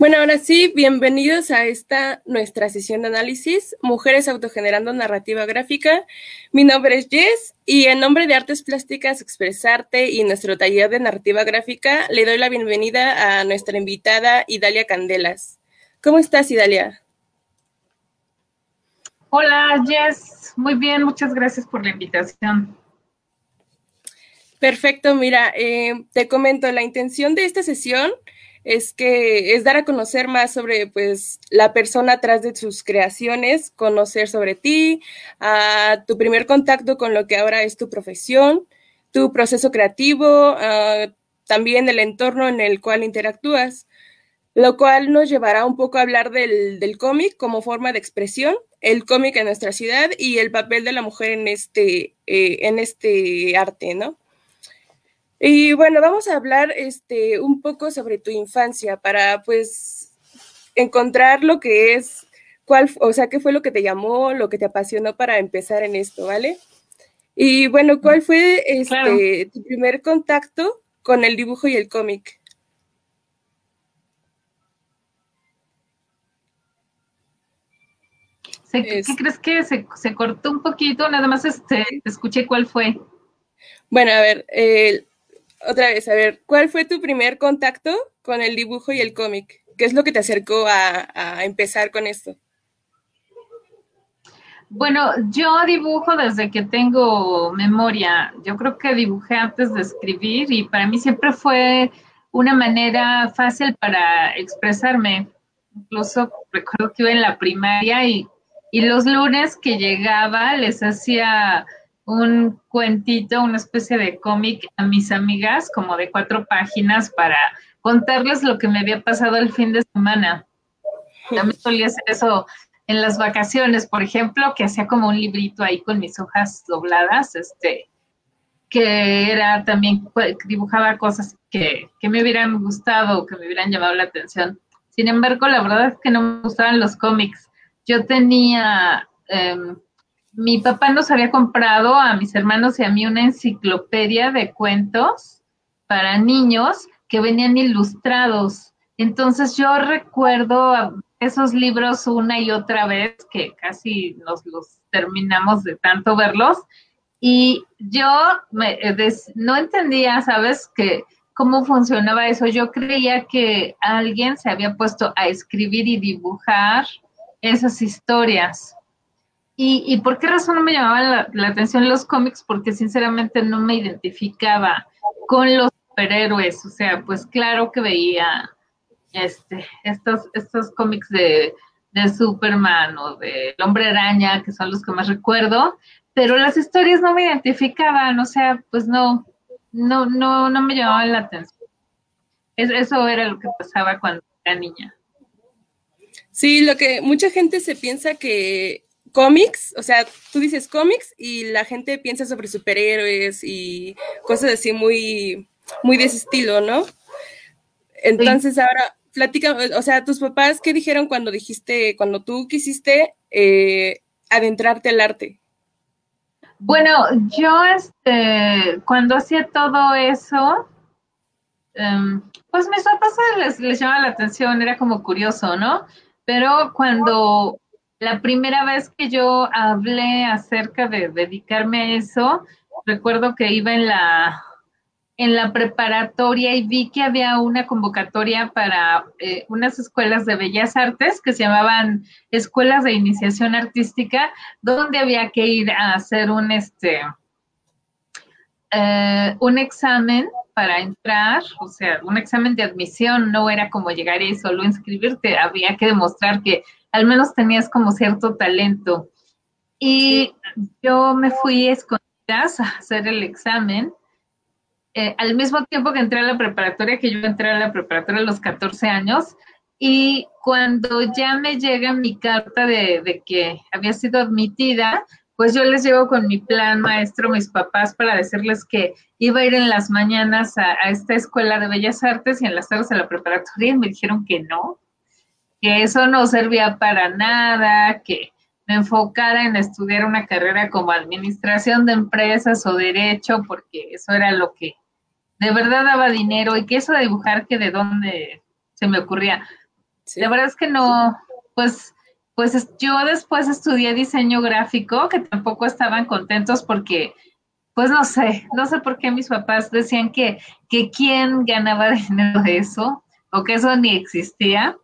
Bueno, ahora sí, bienvenidos a esta nuestra sesión de análisis, Mujeres autogenerando narrativa gráfica. Mi nombre es Jess y en nombre de Artes Plásticas Expresarte y nuestro taller de narrativa gráfica, le doy la bienvenida a nuestra invitada Idalia Candelas. ¿Cómo estás, Idalia? Hola, Jess. Muy bien, muchas gracias por la invitación. Perfecto, mira, eh, te comento, la intención de esta sesión es que es dar a conocer más sobre pues la persona atrás de sus creaciones, conocer sobre ti, a tu primer contacto con lo que ahora es tu profesión, tu proceso creativo, también el entorno en el cual interactúas, lo cual nos llevará un poco a hablar del, del cómic como forma de expresión, el cómic en nuestra ciudad y el papel de la mujer en este, eh, en este arte, ¿no? Y bueno, vamos a hablar este, un poco sobre tu infancia para pues encontrar lo que es, cuál, o sea, qué fue lo que te llamó, lo que te apasionó para empezar en esto, ¿vale? Y bueno, ¿cuál fue este, tu primer contacto con el dibujo y el cómic? ¿Qué crees que se, se, cortó un poquito? Nada más este, escuché cuál fue. Bueno, a ver, eh, otra vez, a ver, ¿cuál fue tu primer contacto con el dibujo y el cómic? ¿Qué es lo que te acercó a, empezar con esto? Bueno, yo dibujo desde que tengo memoria. Yo creo que dibujé antes de escribir y para mí siempre fue una manera fácil para expresarme. Incluso recuerdo que iba en la primaria y, y los lunes que llegaba les hacía un cuentito, una especie de cómic a mis amigas, como de cuatro páginas, para contarles lo que me había pasado el fin de semana. También solía hacer eso en las vacaciones, por ejemplo, que hacía como un librito ahí con mis hojas dobladas, este, que era también, dibujaba cosas que, que me hubieran gustado, que me hubieran llamado la atención. Sin embargo, la verdad es que no me gustaban los cómics. Yo tenía em, mi papá nos había comprado a mis hermanos y a mí una enciclopedia de cuentos para niños que venían ilustrados. Entonces yo recuerdo esos libros una y otra vez, que casi nos los terminamos de tanto verlos, y yo eh, no entendía, ¿sabes? Que cómo funcionaba eso. Yo creía que alguien se había puesto a escribir y dibujar esas historias. ¿Y, por qué razón no me llamaban la, atención los cómics? Porque sinceramente no me identificaba con los superhéroes. O sea, pues claro que veía este, estos, estos cómics de, de Superman o de El Hombre Araña, que son los que más recuerdo, pero las historias no me identificaban, o sea, pues no, no, no, no me llamaban la atención. eso era lo que pasaba cuando era niña. Sí, lo que mucha gente se piensa que cómics, o sea, tú dices cómics y la gente piensa sobre superhéroes y cosas así muy, muy de ese estilo, ¿no? Entonces ahora, platica, o sea, tus papás, ¿qué dijeron cuando dijiste, cuando tú quisiste eh, adentrarte al arte? Bueno, yo, este, cuando hacía todo eso, em, pues mis papás les, les llamaba la atención, era como curioso, ¿no? Pero cuando la primera vez que yo hablé acerca de dedicarme a eso, recuerdo que iba en la, en la preparatoria y vi que había una convocatoria para eh, unas escuelas de bellas artes que se llamaban escuelas de iniciación artística, donde había que ir a hacer un, este, eh, un examen para entrar, o sea, un examen de admisión, no era como llegar y solo inscribirte, había que demostrar que al menos tenías como cierto talento. Y yo me fui escondidas a hacer el examen. Eh, al mismo tiempo que entré a la preparatoria, que yo entré a la preparatoria a los 14 años, y cuando ya me llega mi carta de, de, que había sido admitida, pues yo les llego con mi plan maestro, mis papás, para decirles que iba a ir en las mañanas a, a esta escuela de bellas artes y en las tardes a la preparatoria, y me dijeron que no, que eso no servía para nada, que me enfocara en estudiar una carrera como administración de empresas o derecho, porque eso era lo que de verdad daba dinero y que eso de dibujar que de dónde se me ocurría. La verdad es que no, pues, pues yo después estudié diseño gráfico, que tampoco estaban contentos porque, pues no sé, no sé por qué mis papás decían que, que quién ganaba dinero de eso, o que eso ni existía.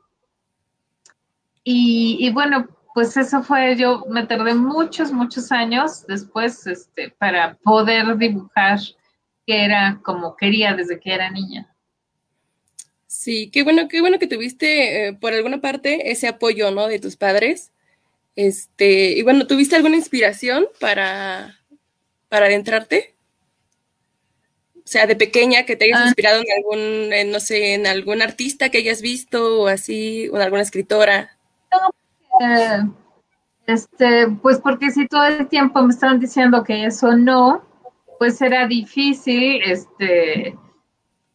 Y, y, bueno, pues eso fue, yo me tardé muchos, muchos años después este, para poder dibujar, que era como quería desde que era niña. Sí, qué bueno, qué bueno que tuviste eh, por alguna parte ese apoyo, ¿no? De tus padres. Este, y bueno, ¿tuviste alguna inspiración para, para adentrarte? O sea, de pequeña que te hayas ah. inspirado en algún, no sé, en algún artista que hayas visto o así, o en alguna escritora. No, este, pues porque si todo el tiempo me estaban diciendo que eso no, pues era difícil, este,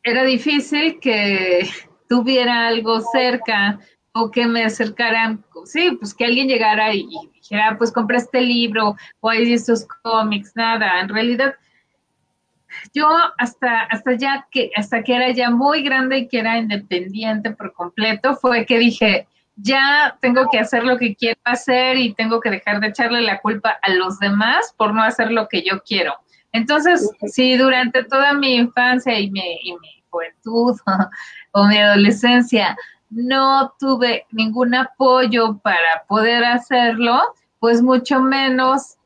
era difícil que tuviera algo cerca o que me acercaran, sí, pues que alguien llegara y, dijera, pues compré este libro o hay estos cómics, nada, en realidad yo hasta, hasta ya que, hasta que era ya muy grande y que era independiente por completo, fue que dije, ya tengo que hacer lo que quiero hacer y tengo que dejar de echarle la culpa a los demás por no hacer lo que yo quiero. Entonces, si durante toda mi infancia y mi, juventud o, mi adolescencia no tuve ningún apoyo para poder hacerlo, pues mucho menos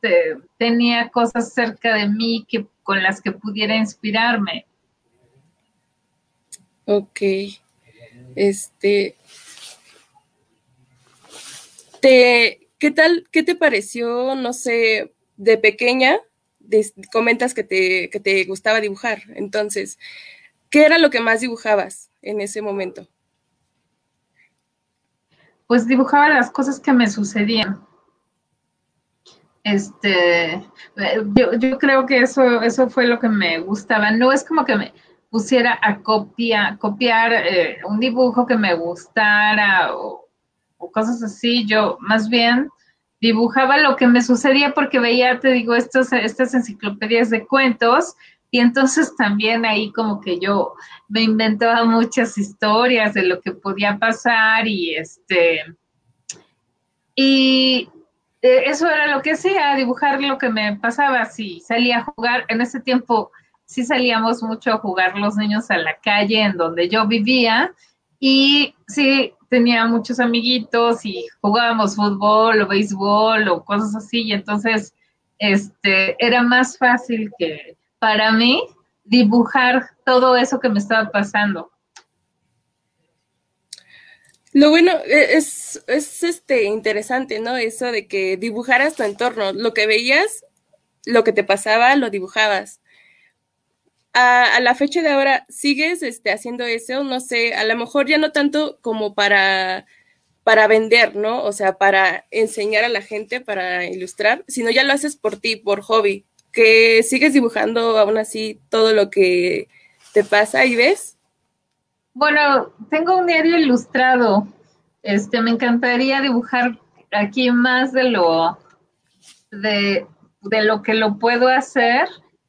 tenía cosas cerca de mí que, con las que pudiera inspirarme. Ok. Este. Te, ¿Qué tal? ¿Qué te pareció, no sé, de pequeña? comentas que te, que te gustaba dibujar. Entonces, ¿qué era lo que más dibujabas en ese momento? Pues dibujaba las cosas que me sucedían. Este, yo, creo que eso, eso fue lo que me gustaba. No es como que me pusiera a copia, copiar eh, un dibujo que me gustara o, o, cosas así. Yo más bien dibujaba lo que me sucedía porque veía, te digo, estas enciclopedias de cuentos y entonces también ahí como que yo me inventaba muchas historias de lo que podía pasar y este, y eh, eso era lo que hacía, dibujar lo que me pasaba, si salía a jugar, en ese tiempo sí salíamos mucho a jugar los niños a la calle en donde yo vivía y sí tenía muchos amiguitos y jugábamos fútbol o béisbol o cosas así, y entonces este, era más fácil que para mí dibujar todo eso que me estaba pasando. Lo bueno e, es, es este interesante, ¿no? Eso de que dibujaras tu entorno, lo que veías, lo que te pasaba, lo dibujabas a, la fecha de ahora, ¿sigues este, haciendo eso? No sé, a lo mejor ya no tanto como para, para vender, ¿no? O sea, para enseñar a la gente, para ilustrar, sino ya lo haces por ti, por hobby, que sigues dibujando aún así todo lo que te pasa y ves. Bueno, tengo un diario ilustrado. Este, me encantaría dibujar aquí más de lo de, de lo que lo puedo hacer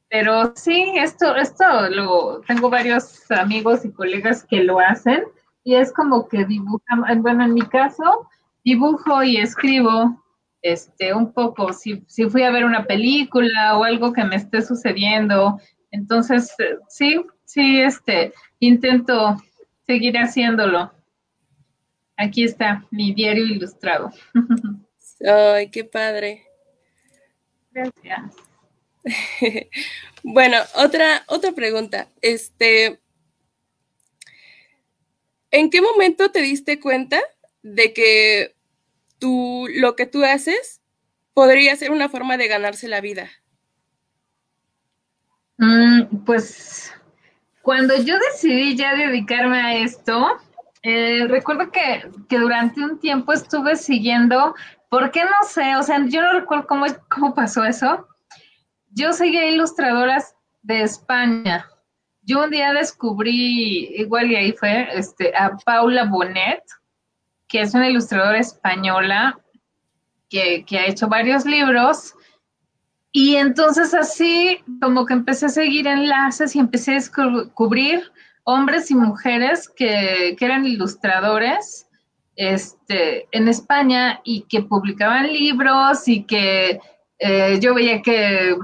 pero sí, esto, esto lo tengo varios amigos y colegas que lo hacen y es como que dibujan, bueno, en mi caso, dibujo y escribo este un poco, si, si fui a ver una película o algo que me esté sucediendo, entonces sí, sí, este, intento seguir haciéndolo. Aquí está mi diario ilustrado. Ay, qué padre. Gracias. bueno, otra, otra pregunta. Este, ¿en qué momento te diste cuenta de que tú, lo que tú haces podría ser una forma de ganarse la vida? Mm, pues cuando yo decidí ya dedicarme a esto, eh, recuerdo que, que, durante un tiempo estuve siguiendo, ¿por qué no sé? O sea, yo no recuerdo cómo, cómo pasó eso, yo seguía ilustradoras de España. Yo un día descubrí, igual y ahí fue, este, a Paula Bonet, que es una ilustradora española que, ha hecho varios libros. Y entonces así como que empecé a seguir enlaces y empecé a descubrir hombres y mujeres que, que eran ilustradores este, en España y que publicaban libros y que eh, yo veía que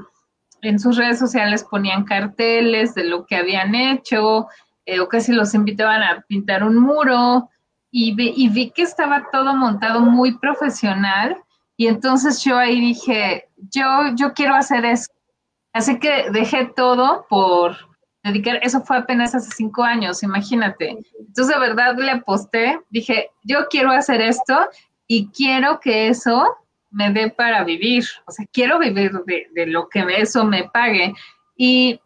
en sus redes sociales ponían carteles de lo que habían hecho eh, o casi los invitaban a pintar un muro y vi, que estaba todo montado muy profesional y entonces yo ahí dije, yo, yo quiero hacer eso. Así que dejé todo por dedicar, eso fue apenas hace cinco años, imagínate. Entonces de verdad le aposté, dije, yo quiero hacer esto y quiero que eso me dé para vivir, o sea, quiero vivir de, de lo que eso me pague. Y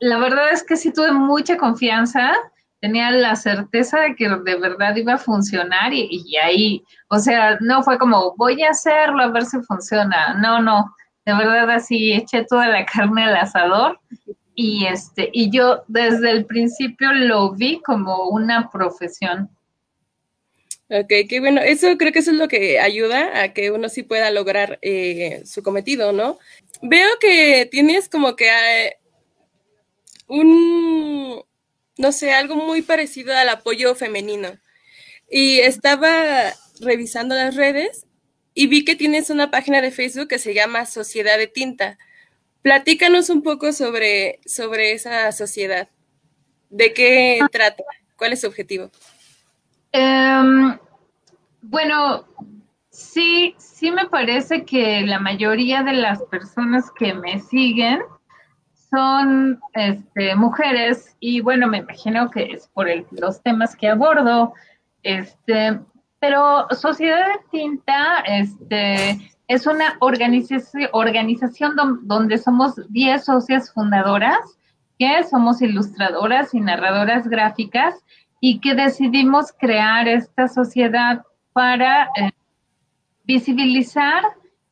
la verdad es que sí tuve mucha confianza, tenía la certeza de que de verdad iba a funcionar y, y, ahí, o sea, no fue como voy a hacerlo a ver si funciona, no, no, de verdad así eché toda la carne al asador y este y yo desde el principio lo vi como una profesión. Ok, qué bueno. Eso creo que eso es lo que ayuda a que uno sí pueda lograr eh, su cometido, ¿no? Veo que tienes como que eh, un, no sé, algo muy parecido al apoyo femenino. Y estaba revisando las redes y vi que tienes una página de Facebook que se llama Sociedad de Tinta. Platícanos un poco sobre, sobre esa sociedad. ¿De qué trata? ¿Cuál es su objetivo? Um, bueno, sí, sí me parece que la mayoría de las personas que me siguen son este, mujeres y bueno, me imagino que es por los temas que abordo, este, pero Sociedad de Tinta este, es una organización, organización donde somos 10 socias fundadoras, que somos ilustradoras y narradoras gráficas y que decidimos crear esta sociedad para eh, visibilizar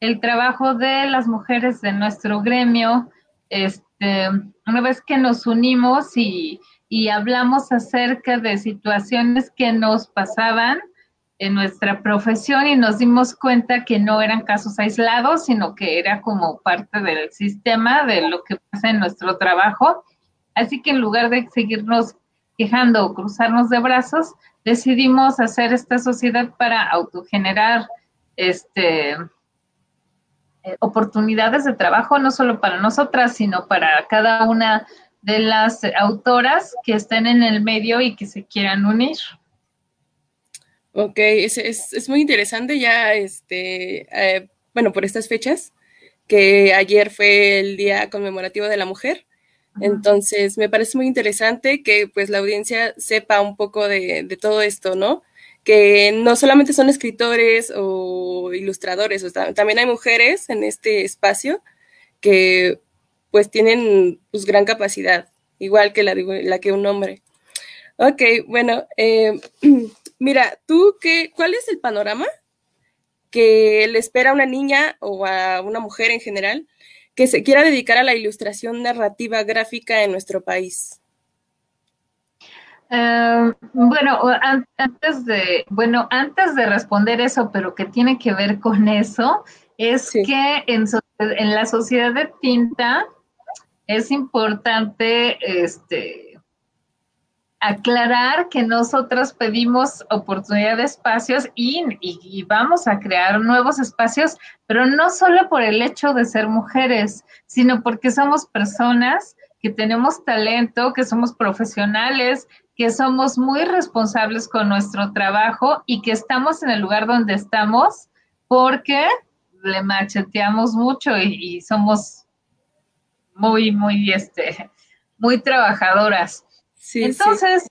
el trabajo de las mujeres de nuestro gremio, este, una vez que nos unimos y, hablamos acerca de situaciones que nos pasaban en nuestra profesión y nos dimos cuenta que no eran casos aislados, sino que era como parte del sistema de lo que pasa en nuestro trabajo. Así que en lugar de seguirnos quejando o cruzarnos de brazos, decidimos hacer esta sociedad para autogenerar este, eh, oportunidades de trabajo, no solo para nosotras, sino para cada una de las autoras que estén en el medio y que se quieran unir. Ok, es, es, muy interesante ya, este, eh, bueno, por estas fechas, que ayer fue el Día Conmemorativo de la Mujer. Entonces, me parece muy interesante que pues la audiencia sepa un poco de, de todo esto, ¿no? que no solamente son escritores o ilustradores, también hay mujeres en este espacio que pues tienen pues gran capacidad, igual que la, la que un hombre. Ok, bueno, eh, mira, tú, qué, ¿cuál es el panorama que le espera a una niña o a una mujer en general que se quiera dedicar a la ilustración narrativa gráfica en nuestro país? Em, bueno, antes de, bueno, antes de responder eso, pero que tiene que ver con eso, es que en, en, la sociedad de tinta es importante este, aclarar que nosotros pedimos oportunidad de espacios y, y, vamos a crear nuevos espacios, pero no solo por el hecho de ser mujeres, sino porque somos personas que tenemos talento, que somos profesionales, que somos muy responsables con nuestro trabajo y que estamos en el lugar donde estamos porque le macheteamos mucho y, somos muy, muy, este, muy trabajadoras. Entonces,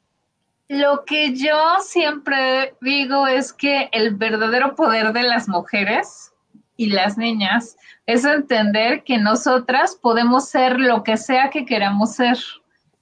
lo que yo siempre digo es que el verdadero poder de las mujeres y las niñas es entender que nosotras podemos ser lo que sea que queramos ser.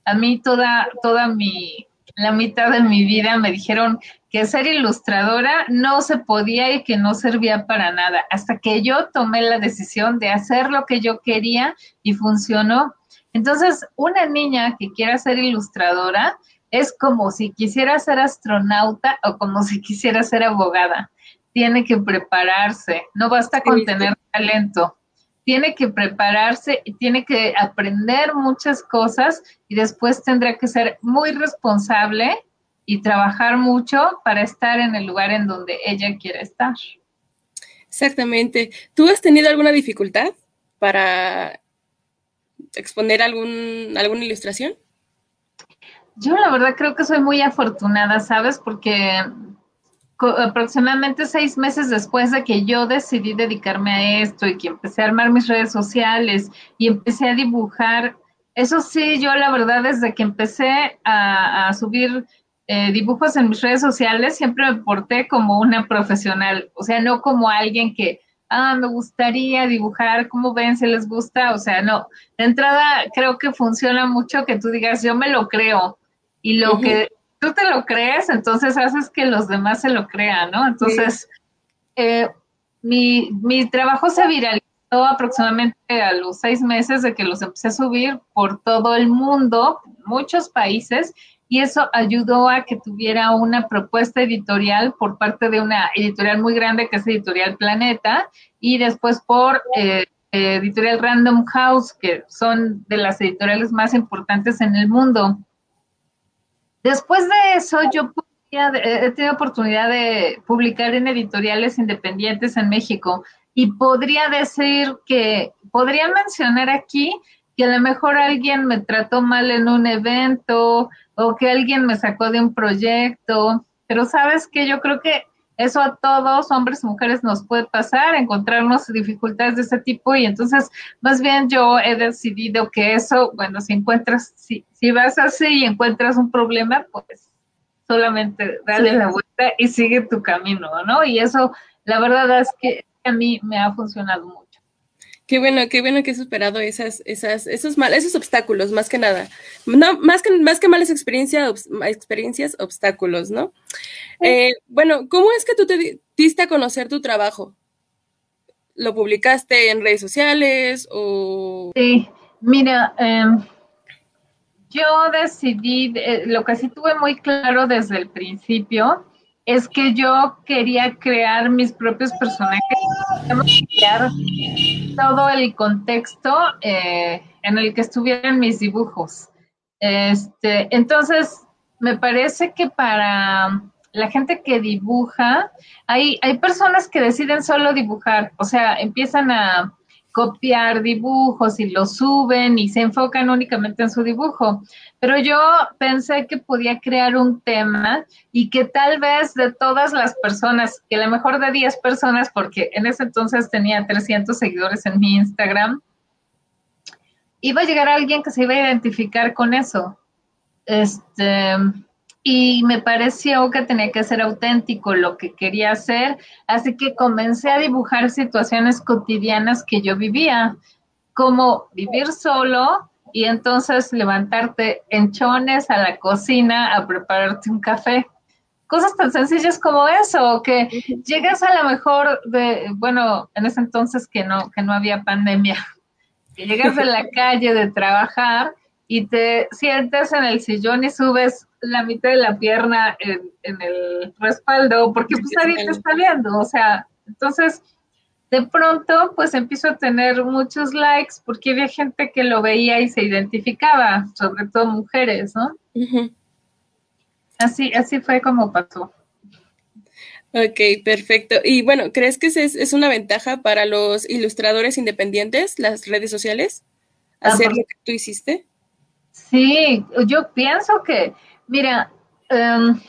A mí toda, toda mi, la mitad de mi vida me dijeron que ser ilustradora no se podía y que no servía para nada, hasta que yo tomé la decisión de hacer lo que yo quería y funcionó. Entonces, una niña que quiera ser ilustradora es como si quisiera ser astronauta o como si quisiera ser abogada. Tiene que prepararse, no basta con tener talento tiene que prepararse y tiene que aprender muchas cosas y después tendrá que ser muy responsable y trabajar mucho para estar en el lugar en donde ella quiere estar. Exactamente. ¿Tú has tenido alguna dificultad para exponer algún, alguna ilustración? Yo la verdad creo que soy muy afortunada, ¿sabes? Porque aproximadamente seis meses después de que yo decidí dedicarme a esto y que empecé a armar mis redes sociales y empecé a dibujar, eso sí, yo la verdad desde que empecé a, subir eh, dibujos en mis redes sociales, siempre me porté como una profesional, o sea, no como alguien que, ah, me gustaría dibujar, ¿cómo ven? ¿Se les gusta? O sea, no, de entrada creo que funciona mucho que tú digas, yo me lo creo, y lo que tú te lo crees, entonces haces que los demás se lo crean, ¿no? Entonces, eh, mi, mi trabajo se viralizó aproximadamente a los seis meses de que los empecé a subir por todo el mundo, muchos países, y eso ayudó a que tuviera una propuesta editorial por parte de una editorial muy grande que es Editorial Planeta, y después por eh, Editorial Random House, que son de las editoriales más importantes en el mundo. Después de eso, yo he tenido oportunidad de publicar en editoriales independientes en México y podría decir que, podría mencionar aquí que a lo mejor alguien me trató mal en un evento o que alguien me sacó de un proyecto, pero sabes que yo creo que eso a todos, hombres y mujeres, nos puede pasar, encontrarnos dificultades de ese tipo y entonces más bien yo he decidido que eso, bueno, si encuentras, si, si vas así y encuentras un problema, pues solamente dale la vuelta y sigue tu camino, ¿no? Y eso, la verdad es que a mí me ha funcionado mucho. Qué bueno, qué bueno que he superado esas, esas, esos mal, esos obstáculos, más que nada. No, más que, más que malas experiencias, experiencias, obstáculos, ¿no? Eh, bueno, ¿cómo es que tú te diste a conocer tu trabajo? ¿Lo publicaste en redes sociales o...? Sí, mira, em, yo decidí, eh, lo que sí tuve muy claro desde el principio es que yo quería crear mis propios personajes, crear todo el contexto eh, en el que estuvieran mis dibujos. Este, entonces, me parece que para la gente que dibuja, hay, hay personas que deciden solo dibujar, o sea, empiezan a copiar dibujos y los suben y se enfocan únicamente en su dibujo. Pero yo pensé que podía crear un tema y que tal vez de todas las personas, que a lo mejor de 10 personas, porque en ese entonces tenía 300 seguidores en mi Instagram, iba a llegar alguien que se iba a identificar con eso. Este, y me pareció que tenía que ser auténtico lo que quería hacer, así que comencé a dibujar situaciones cotidianas que yo vivía, como vivir solo y entonces levantarte en chones a la cocina a prepararte un café. Cosas tan sencillas como eso, que llegas a lo mejor de, bueno, en ese entonces que no, que no había pandemia, que llegas de la calle de trabajar y te sientes en el sillón y subes la mitad de la pierna en, el respaldo, porque pues nadie te está viendo, o sea, entonces de pronto pues empiezo a tener muchos likes porque había gente que lo veía y se identificaba, sobre todo mujeres, ¿no? Así, así fue como pasó. Ok, perfecto. Y bueno, ¿crees que es, es una ventaja para los ilustradores independientes, las redes sociales? ¿Hacer lo que tú hiciste? Sí, yo pienso que Mira, em,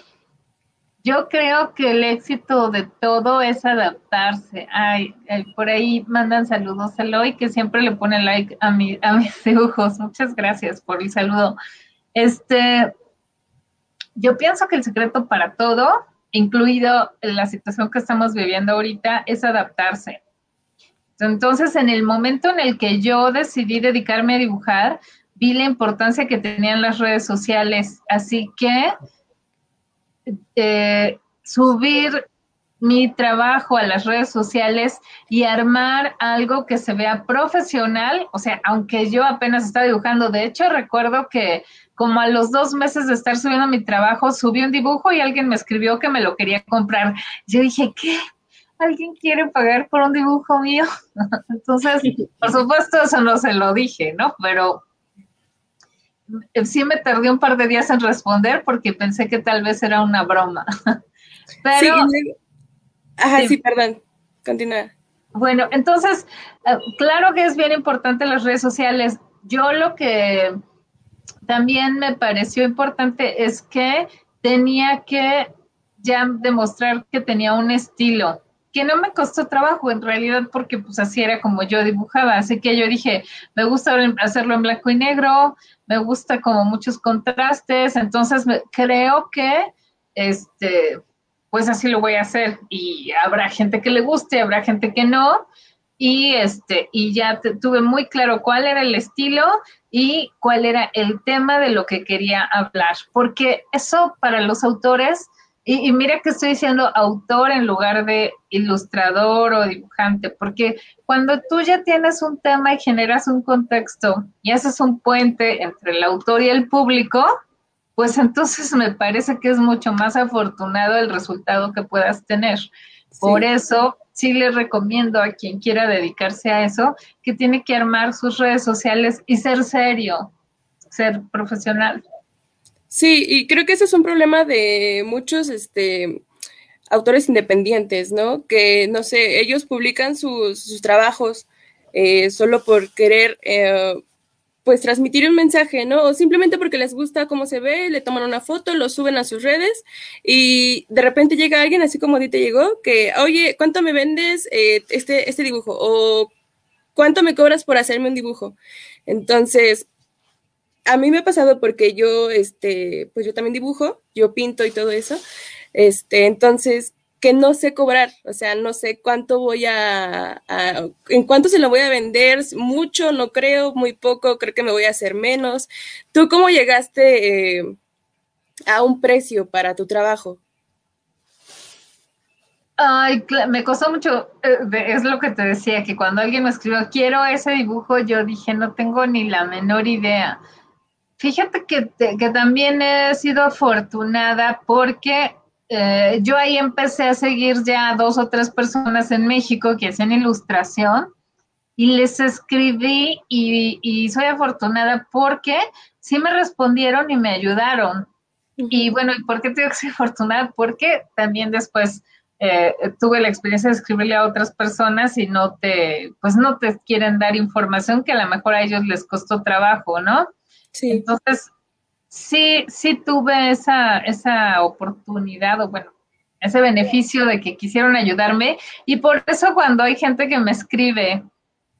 yo creo que el éxito de todo es adaptarse. Ay, por ahí mandan saludos a Eloy, que siempre le pone like a, mi, a mis dibujos. Muchas gracias por el saludo. Este, yo pienso que el secreto para todo, incluido la situación que estamos viviendo ahorita, es adaptarse. Entonces, en el momento en el que yo decidí dedicarme a dibujar, vi la importancia que tenían las redes sociales, así que eh, subir mi trabajo a las redes sociales y armar algo que se vea profesional, o sea, aunque yo apenas estaba dibujando, de hecho recuerdo que como a los dos meses de estar subiendo mi trabajo, subí un dibujo y alguien me escribió que me lo quería comprar. Yo dije, ¿qué? ¿Alguien quiere pagar por un dibujo mío? Entonces, por supuesto, eso no se lo dije, ¿no? Pero sí me tardé un par de días en responder porque pensé que tal vez era una broma. Pero, sí, ajá, sí, perdón, continúa. Bueno, entonces, eh, claro que es bien importante las redes sociales. Yo lo que también me pareció importante es que tenía que ya demostrar que tenía un estilo que no me costó trabajo en realidad porque pues así era como yo dibujaba, así que yo dije, me gusta hacerlo en blanco y negro, me gusta como muchos contrastes, entonces creo que este pues así lo voy a hacer. Y habrá gente que le guste, habrá gente que no. Y este y ya tuve muy claro cuál era el estilo y cuál era el tema de lo que quería hablar, porque eso para los autores y, mira que estoy diciendo autor en lugar de ilustrador o dibujante, porque cuando tú ya tienes un tema y generas un contexto y haces un puente entre el autor y el público, pues entonces me parece que es mucho más afortunado el resultado que puedas tener. Por eso sí les recomiendo a quien quiera dedicarse a eso que tiene que armar sus redes sociales y ser serio, ser profesional. Sí, y creo que ese es un problema de muchos este, autores independientes, ¿no? Que, no sé, ellos publican sus, trabajos eh, solo por querer, eh, pues, transmitir un mensaje, ¿no? O simplemente porque les gusta cómo se ve, le toman una foto, lo suben a sus redes y de repente llega alguien, así como a ti te llegó, que, oye, ¿cuánto me vendes eh, este, este dibujo? O ¿cuánto me cobras por hacerme un dibujo? Entonces, a mí me ha pasado porque yo, este, pues yo también dibujo, yo pinto y todo eso, este, entonces, que no sé cobrar, o sea, no sé cuánto voy a, en cuánto se lo voy a vender, mucho, no creo, muy poco, creo que me voy a hacer menos. ¿Tú cómo llegaste eh, a un precio para tu trabajo? Ay, me costó mucho, eh, es lo que te decía, que cuando alguien me escribió, quiero ese dibujo, yo dije, no tengo ni la menor idea. Fíjate que, que también he sido afortunada porque eh, yo ahí empecé a seguir ya dos o tres personas en México que hacen ilustración y les escribí y, soy afortunada porque sí me respondieron y me ayudaron. Y bueno, ¿y por qué tengo que ser afortunada? Porque también después eh, tuve la experiencia de escribirle a otras personas y no te, pues no te quieren dar información que a lo mejor a ellos les costó trabajo, ¿no? Sí. Entonces, sí, sí tuve esa, esa oportunidad o bueno, ese beneficio de que quisieron ayudarme y por eso cuando hay gente que me escribe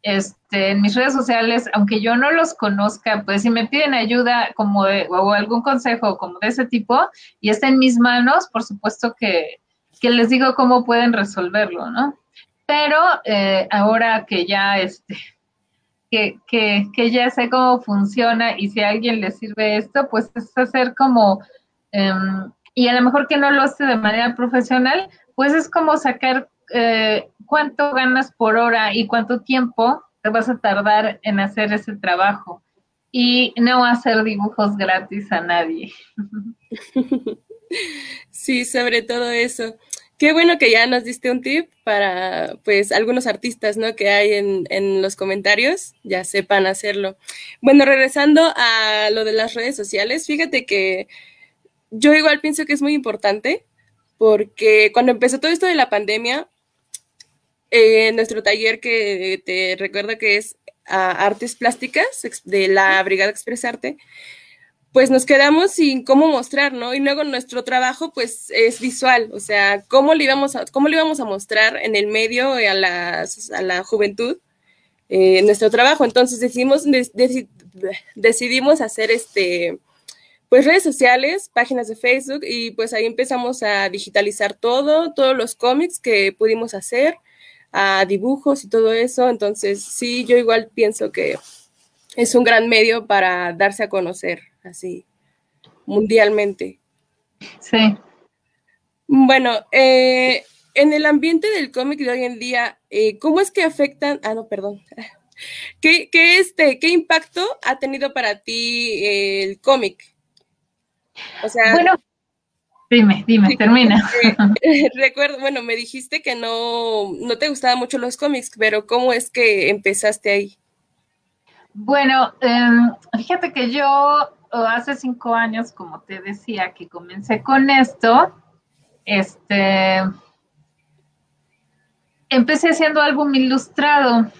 este, en mis redes sociales, aunque yo no los conozca, pues si me piden ayuda como de, o algún consejo como de ese tipo y está en mis manos, por supuesto que, que les digo cómo pueden resolverlo, ¿no? Pero eh, ahora que ya este, que, ya sé cómo funciona y si a alguien le sirve esto, pues es hacer como, em, y a lo mejor que no lo hace de manera profesional, pues es como sacar eh, cuánto ganas por hora y cuánto tiempo te vas a tardar en hacer ese trabajo y no hacer dibujos gratis a nadie. Sí, sobre todo eso. Qué bueno que ya nos diste un tip para, pues, algunos artistas, ¿no? Que hay en, en, los comentarios, ya sepan hacerlo. Bueno, regresando a lo de las redes sociales, fíjate que yo igual pienso que es muy importante porque cuando empezó todo esto de la pandemia, eh, nuestro taller que te recuerdo que es Artes Plásticas de la Brigada Expresarte, pues nos quedamos sin cómo mostrar, ¿no? Y luego nuestro trabajo, pues, es visual, o sea, cómo le íbamos a, cómo le íbamos a mostrar en el medio a la, a la juventud eh, nuestro trabajo. Entonces decidimos, decidimos hacer este, pues, redes sociales, páginas de Facebook, y pues ahí empezamos a digitalizar todo, todos los cómics que pudimos hacer, a dibujos y todo eso. Entonces, sí, yo igual pienso que es un gran medio para darse a conocer así mundialmente. Sí. Bueno, eh, en el ambiente del cómic de hoy en día, eh, ¿cómo es que afectan? Ah, no, perdón. ¿Qué, qué, este, ¿Qué impacto ha tenido para ti el cómic? O sea, bueno, dime, dime, termina. recuerdo, bueno, me dijiste que no, no te gustaban mucho los cómics, pero ¿cómo es que empezaste ahí? Bueno, em, fíjate que yo hace cinco años, como te decía, que comencé con esto, este, empecé haciendo álbum ilustrado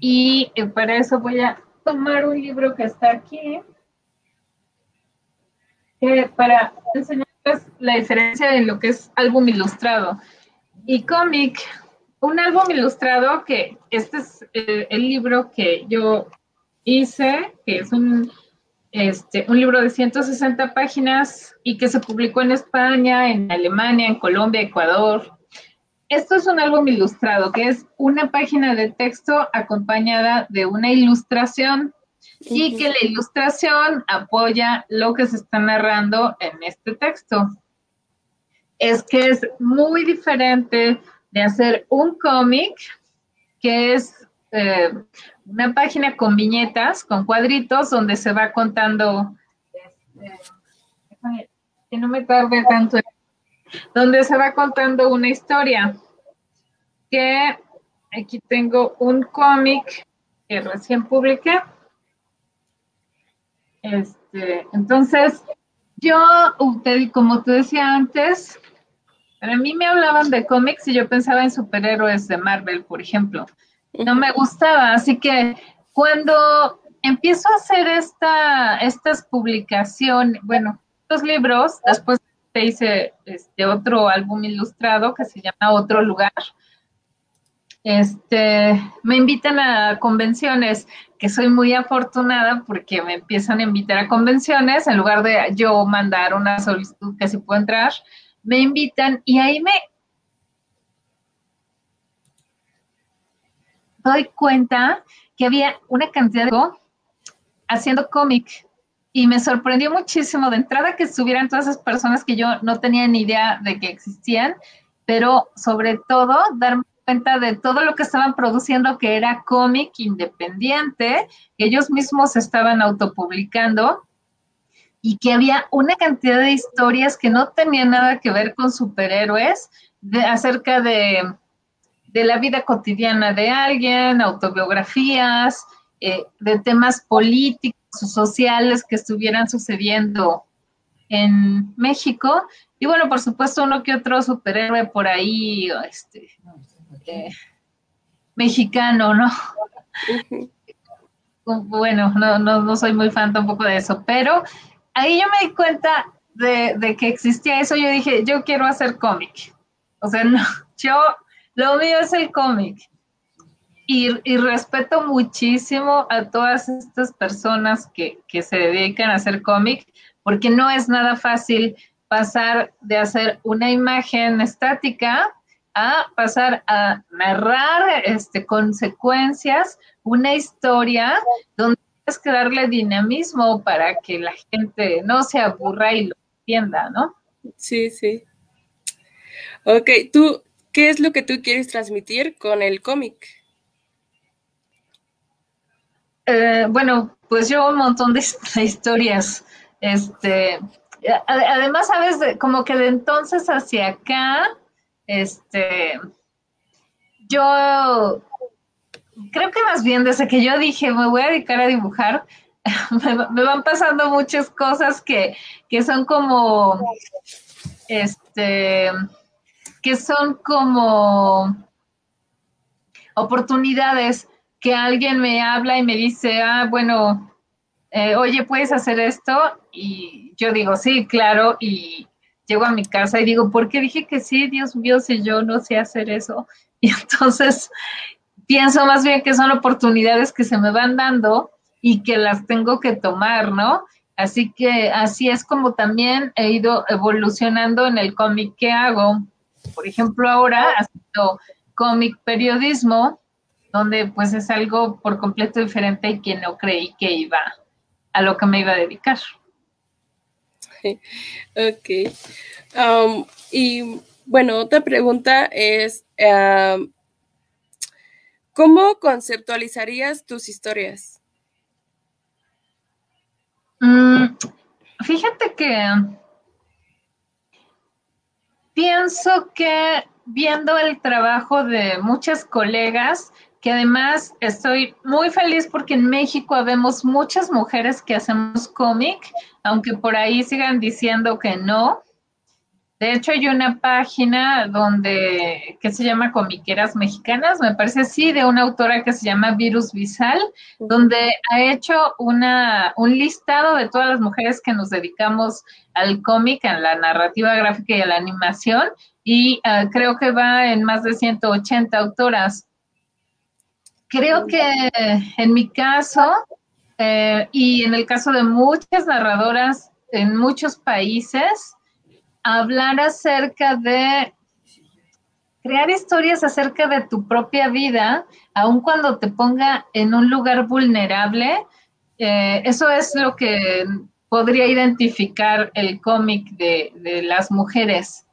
y eh, para eso voy a tomar un libro que está aquí para enseñarles la diferencia de lo que es álbum ilustrado y cómic. Un álbum ilustrado que este es eh, el libro que yo hice, que es un, este, un libro de 160 páginas y que se publicó en España, en Alemania, en Colombia, Ecuador. Esto es un álbum ilustrado, que es una página de texto acompañada de una ilustración y que la ilustración apoya lo que se está narrando en este texto. Es que es muy diferente de hacer un cómic, que es eh, una página con viñetas, con cuadritos, donde se va contando, este, que no me tarde tanto, donde se va contando una historia. Que aquí tengo un cómic que recién publiqué. Este, entonces, yo, como te decía antes, para mí me hablaban de cómics y yo pensaba en superhéroes de Marvel, por ejemplo no me gustaba. Así que cuando empiezo a hacer esta, estas publicaciones, bueno, estos libros, después te hice este otro álbum ilustrado que se llama Otro Lugar. Este, me invitan a convenciones, que soy muy afortunada porque me empiezan a invitar a convenciones, en lugar de yo mandar una solicitud que se puede entrar, me invitan y ahí me doy cuenta que había una cantidad de haciendo cómic y me sorprendió muchísimo de entrada que estuvieran todas esas personas que yo no tenía ni idea de que existían, pero sobre todo darme cuenta de todo lo que estaban produciendo que era cómic independiente, que ellos mismos estaban autopublicando y que había una cantidad de historias que no tenían nada que ver con superhéroes, de, acerca de de la vida cotidiana de alguien, autobiografías, eh, de temas políticos o sociales que estuvieran sucediendo en México. Y bueno, por supuesto, uno que otro superhéroe por ahí, este, eh, mexicano, ¿no? bueno, no, no, soy muy fan tampoco de eso, pero ahí yo me di cuenta de, de que existía eso. Yo dije, yo quiero hacer cómic. O sea, no, yo lo mío es el cómic. Y, respeto muchísimo a todas estas personas que, se dedican a hacer cómic, porque no es nada fácil pasar de hacer una imagen estática a pasar a narrar este, consecuencias, una historia donde tienes que darle dinamismo para que la gente no se aburra y lo entienda, ¿no? Sí, sí. Ok, tú, ¿Qué es lo que tú quieres transmitir con el cómic? Eh, bueno, pues yo un montón de, historias. Este, además, sabes, como que de entonces hacia acá, este, yo creo que más bien desde que yo dije me voy a dedicar a dibujar, me, van pasando muchas cosas que, que son como, este, que son como oportunidades que alguien me habla y me dice, ah, bueno, eh, oye, ¿puedes hacer esto? Y yo digo, sí, claro, y llego a mi casa y digo, ¿por qué dije que sí? Dios mío, si yo no sé hacer eso. Y entonces pienso más bien que son oportunidades que se me van dando y que las tengo que tomar, ¿no? Así que así es como también he ido evolucionando en el cómic que hago por ejemplo, ahora haciendo cómic periodismo, donde pues es algo por completo diferente y que no creí que iba a lo que me iba a dedicar. Ok. Um, y bueno, otra pregunta es, um, ¿cómo conceptualizarías tus historias? Mm, fíjate que Pienso que viendo el trabajo de muchas colegas, que además estoy muy feliz porque en México habemos muchas mujeres que hacemos cómic, aunque por ahí sigan diciendo que no. De hecho, hay una página donde que se llama Comiqueras Mexicanas, me parece así, de una autora que se llama Virus Visal, donde ha hecho una, un listado de todas las mujeres que nos dedicamos al cómic, a la narrativa gráfica y a la animación, y ah, creo que va en más de 180 autoras. Creo que en mi caso eh, y en el caso de muchas narradoras en muchos países, hablar acerca de crear historias acerca de tu propia vida, aun cuando te ponga en un lugar vulnerable, eh, eso es lo que podría identificar el cómic de, las mujeres.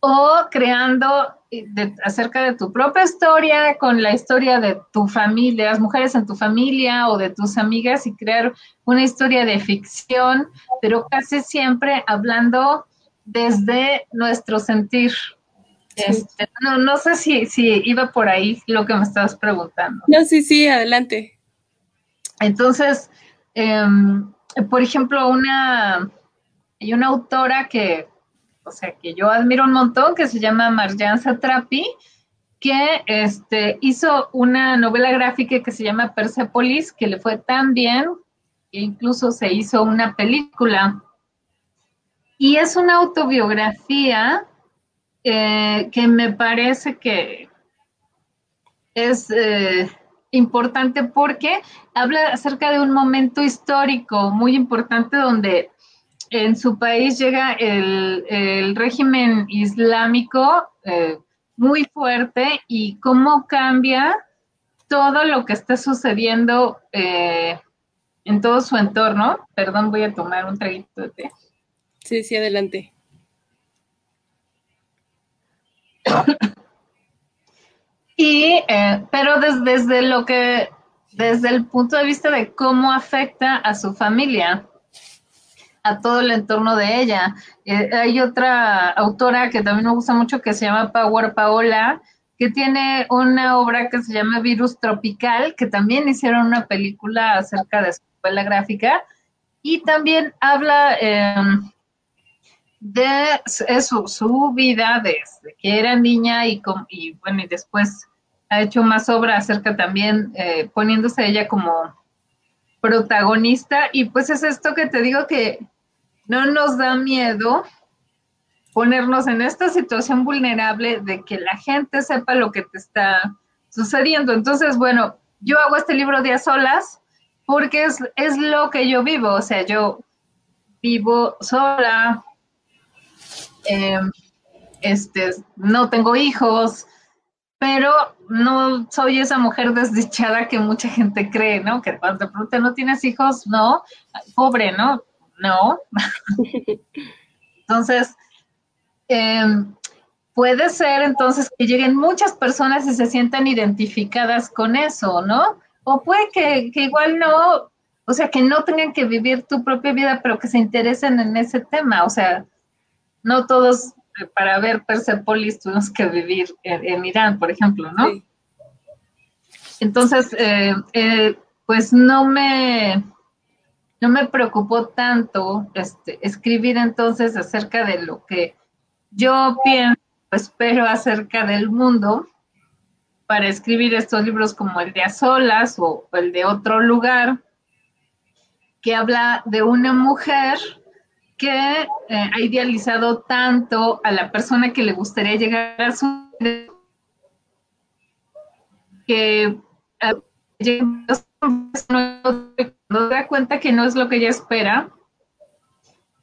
O creando acerca de tu propia historia con la historia de tu familia, de las mujeres en tu familia o de tus amigas y crear una historia de ficción, pero casi siempre hablando desde nuestro sentir. Este, no, no sé si, si iba por ahí lo que me estabas preguntando. No, sí, sí, adelante. Entonces, em, por ejemplo, una, hay una autora que o sea, que yo admiro un montón, que se llama Marjan Satrapi, que este, hizo una novela gráfica que se llama Persepolis, que le fue tan bien que incluso se hizo una película. Y es una autobiografía eh, que me parece que es eh, importante porque habla acerca de un momento histórico muy importante donde en su país llega el, régimen islámico eh, muy fuerte y cómo cambia todo lo que está sucediendo en todo su entorno. Perdón, voy a tomar un traguito de té. Sí, sí, adelante. y, eh, pero desde lo que, desde el punto de vista de cómo afecta a su familia a todo el entorno de ella. Eh, hay otra autora que también me gusta mucho que se llama Power Paola, que tiene una obra que se llama Virus Tropical, que también hicieron una película acerca de su escuela gráfica, y también habla em, de su, vida desde que era niña y, y, bueno, y después ha hecho más obra acerca también, eh, poniéndose ella como protagonista, y pues es esto que te digo que no nos da miedo ponernos en esta situación vulnerable de que la gente sepa lo que te está sucediendo. Entonces, bueno, yo hago este libro de a solas porque es, es lo que yo vivo, o sea, yo vivo sola, em, este, no tengo hijos, pero no soy esa mujer desdichada que mucha gente cree, ¿no? Que cuando te preguntan, ¿no tienes hijos? No, pobre, ¿no? no. entonces, em, puede ser entonces que lleguen muchas personas y se sientan identificadas con eso, ¿no? O puede que, igual no, o sea, que no tengan que vivir tu propia vida, pero que se interesen en ese tema. O sea, no todos eh, para ver Persepolis tuvimos que vivir en, Irán, por ejemplo, ¿no? Entonces, eh, eh, pues no me, no me preocupó tanto este, escribir entonces acerca de lo que yo pienso, espero acerca del mundo para escribir estos libros como el de A Solas o el de Otro Lugar, que habla de una mujer que eh, ha idealizado tanto a la persona que le gustaría llegar a su que eh, cuando da cuenta que no es lo que ella espera,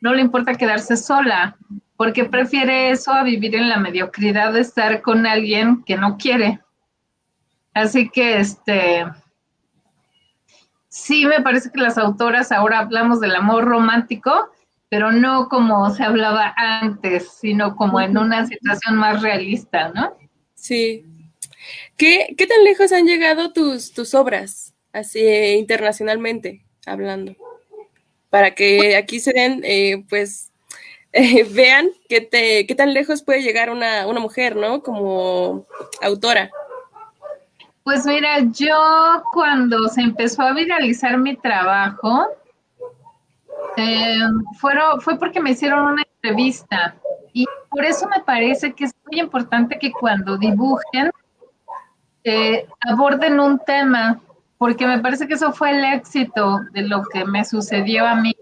no le importa quedarse sola, porque prefiere eso a vivir en la mediocridad de estar con alguien que no quiere. Así que, este, sí me parece que las autoras ahora hablamos del amor romántico, pero no como se hablaba antes, sino como en una situación más realista, ¿no? Sí. ¿Qué, qué tan lejos han llegado tus, tus obras? así internacionalmente hablando, para que aquí se den, eh, pues, vean qué, te, qué tan lejos puede llegar una, una mujer, ¿no? Como autora. Pues mira, yo cuando se empezó a viralizar mi trabajo, eh, fue porque me hicieron una entrevista y por eso me parece que es muy importante que cuando dibujen eh, aborden un tema, porque me parece que eso fue el éxito de lo que me sucedió a mí.